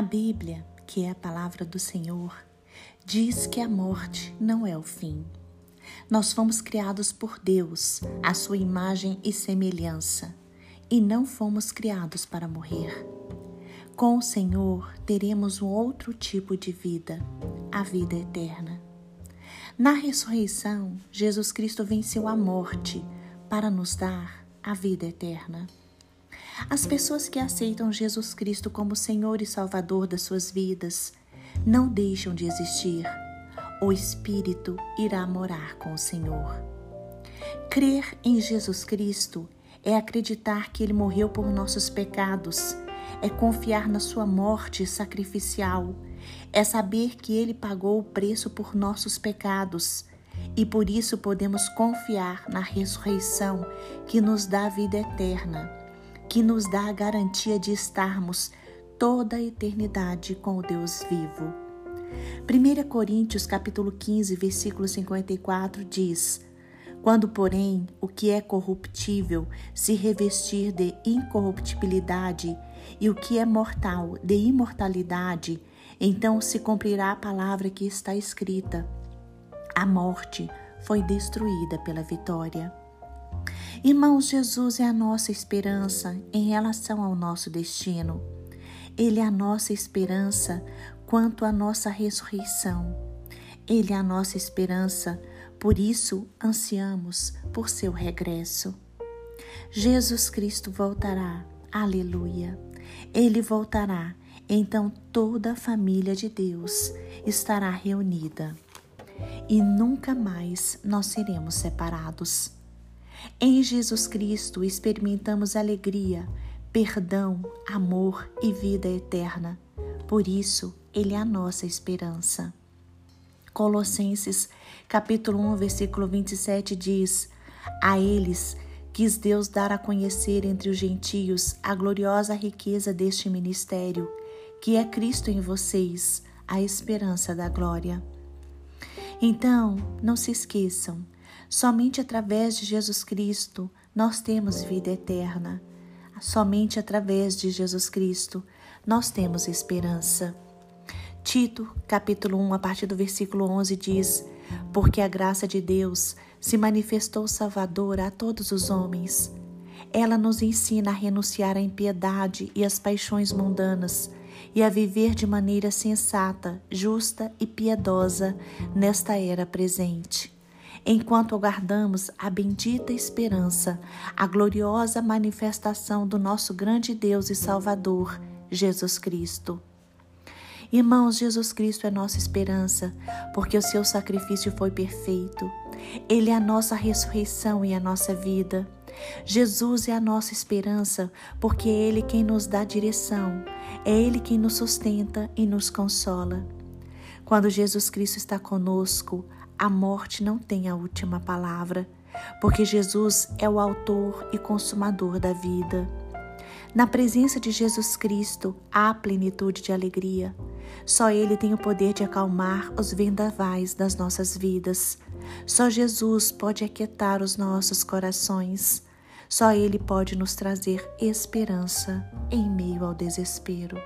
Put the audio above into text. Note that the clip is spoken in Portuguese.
A Bíblia, que é a palavra do Senhor, diz que a morte não é o fim. Nós fomos criados por Deus, a sua imagem e semelhança, e não fomos criados para morrer. Com o Senhor teremos um outro tipo de vida, a vida eterna. Na ressurreição, Jesus Cristo venceu a morte para nos dar a vida eterna. As pessoas que aceitam Jesus Cristo como Senhor e Salvador das suas vidas não deixam de existir. O Espírito irá morar com o Senhor. Crer em Jesus Cristo é acreditar que Ele morreu por nossos pecados, é confiar na Sua morte sacrificial, é saber que Ele pagou o preço por nossos pecados e por isso podemos confiar na ressurreição que nos dá vida eterna que nos dá a garantia de estarmos toda a eternidade com o Deus vivo. 1 Coríntios capítulo 15, versículo 54 diz: Quando, porém, o que é corruptível se revestir de incorruptibilidade e o que é mortal de imortalidade, então se cumprirá a palavra que está escrita: A morte foi destruída pela vitória. Irmãos, Jesus é a nossa esperança em relação ao nosso destino. Ele é a nossa esperança quanto à nossa ressurreição. Ele é a nossa esperança, por isso ansiamos por seu regresso. Jesus Cristo voltará, aleluia. Ele voltará, então toda a família de Deus estará reunida e nunca mais nós seremos separados. Em Jesus Cristo experimentamos alegria, perdão, amor e vida eterna. Por isso, Ele é a nossa esperança. Colossenses capítulo 1, versículo 27 diz: A eles quis Deus dar a conhecer entre os gentios a gloriosa riqueza deste ministério, que é Cristo em vocês, a esperança da glória. Então, não se esqueçam, Somente através de Jesus Cristo nós temos vida eterna. Somente através de Jesus Cristo nós temos esperança. Tito, capítulo 1, a partir do versículo 11 diz: Porque a graça de Deus se manifestou salvadora a todos os homens. Ela nos ensina a renunciar à impiedade e às paixões mundanas e a viver de maneira sensata, justa e piedosa nesta era presente enquanto aguardamos a bendita esperança, a gloriosa manifestação do nosso grande Deus e Salvador, Jesus Cristo. Irmãos, Jesus Cristo é nossa esperança, porque o seu sacrifício foi perfeito. Ele é a nossa ressurreição e a nossa vida. Jesus é a nossa esperança, porque é Ele quem nos dá direção, é Ele quem nos sustenta e nos consola. Quando Jesus Cristo está conosco, a morte não tem a última palavra, porque Jesus é o autor e consumador da vida. Na presença de Jesus Cristo há plenitude de alegria. Só Ele tem o poder de acalmar os vendavais das nossas vidas. Só Jesus pode aquietar os nossos corações. Só Ele pode nos trazer esperança em meio ao desespero.